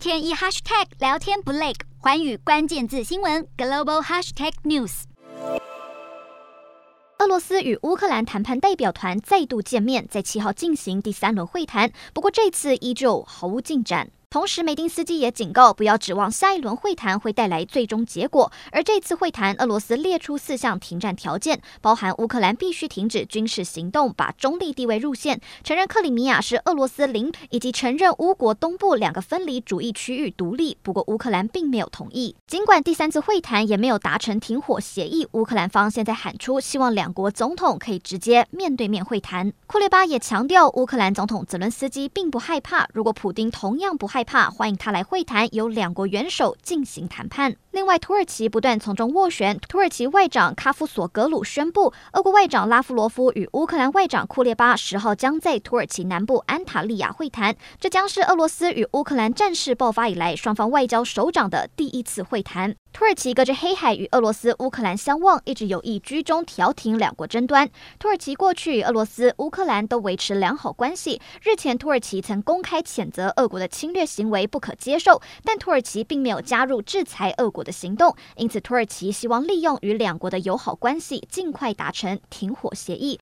天一 hashtag 聊天不累，环宇关键字新闻 global hashtag news。俄罗斯与乌克兰谈判代表团再度见面，在七号进行第三轮会谈，不过这次依旧毫无进展。同时，梅丁斯基也警告，不要指望下一轮会谈会带来最终结果。而这次会谈，俄罗斯列出四项停战条件，包含乌克兰必须停止军事行动，把中立地位入线，承认克里米亚是俄罗斯领土，以及承认乌国东部两个分离主义区域独立。不过，乌克兰并没有同意。尽管第三次会谈也没有达成停火协议，乌克兰方现在喊出希望两国总统可以直接面对面会谈。库列巴也强调，乌克兰总统泽伦斯基并不害怕，如果普丁同样不害。害怕，欢迎他来会谈，由两国元首进行谈判。另外，土耳其不断从中斡旋。土耳其外长卡夫索格鲁宣布，俄国外长拉夫罗夫与乌克兰外长库列巴十号将在土耳其南部安塔利亚会谈。这将是俄罗斯与乌克兰战事爆发以来双方外交首长的第一次会谈。土耳其隔着黑海与俄罗斯、乌克兰相望，一直有意居中调停两国争端。土耳其过去与俄罗斯、乌克兰都维持良好关系。日前，土耳其曾公开谴责俄国的侵略行为不可接受，但土耳其并没有加入制裁俄国的行动。因此，土耳其希望利用与两国的友好关系，尽快达成停火协议，